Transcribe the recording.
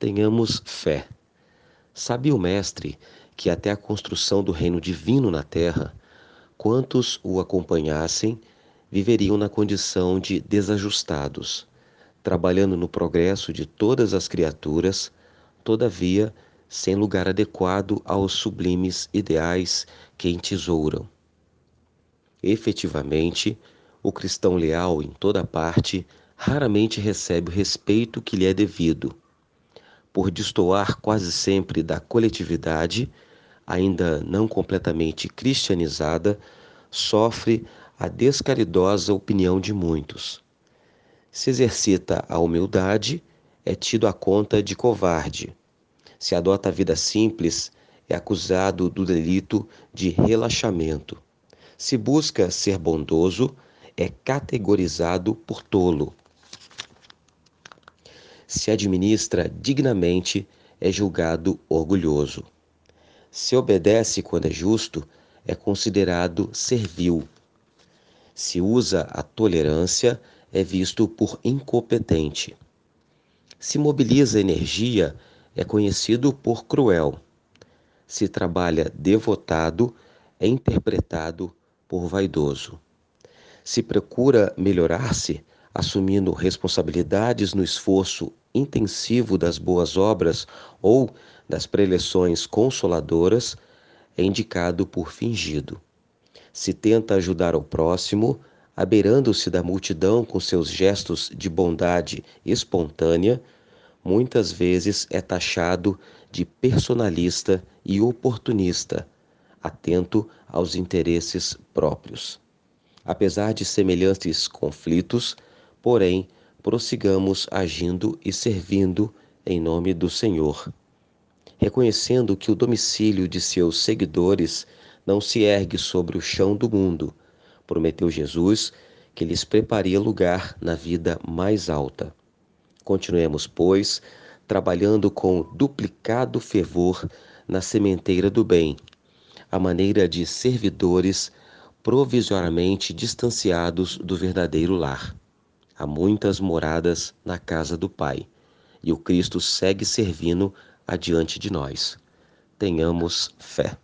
tenhamos fé. Sabia o Mestre que até a construção do reino divino na terra, quantos o acompanhassem viveriam na condição de desajustados, trabalhando no progresso de todas as criaturas, todavia sem lugar adequado aos sublimes ideais que entesouram. Efetivamente, o cristão leal em toda parte raramente recebe o respeito que lhe é devido. Por destoar quase sempre da coletividade, ainda não completamente cristianizada, sofre a descaridosa opinião de muitos. Se exercita a humildade, é tido à conta de covarde. Se adota a vida simples, é acusado do delito de relaxamento. Se busca ser bondoso, é categorizado por tolo. Se administra dignamente, é julgado orgulhoso. Se obedece quando é justo, é considerado servil. Se usa a tolerância, é visto por incompetente. Se mobiliza energia, é conhecido por cruel. Se trabalha devotado, é interpretado por vaidoso. Se procura melhorar-se, assumindo responsabilidades no esforço intensivo das boas obras ou das preleções consoladoras, é indicado por fingido se tenta ajudar o próximo, abeirando-se da multidão com seus gestos de bondade espontânea, muitas vezes é taxado de personalista e oportunista, atento aos interesses próprios. Apesar de semelhantes conflitos, porém, prossigamos agindo e servindo em nome do Senhor, reconhecendo que o domicílio de seus seguidores não se ergue sobre o chão do mundo. Prometeu Jesus que lhes prepararia lugar na vida mais alta. Continuemos, pois, trabalhando com duplicado fervor na sementeira do bem, a maneira de servidores provisoriamente distanciados do verdadeiro lar. Há muitas moradas na casa do Pai, e o Cristo segue servindo adiante de nós. Tenhamos fé.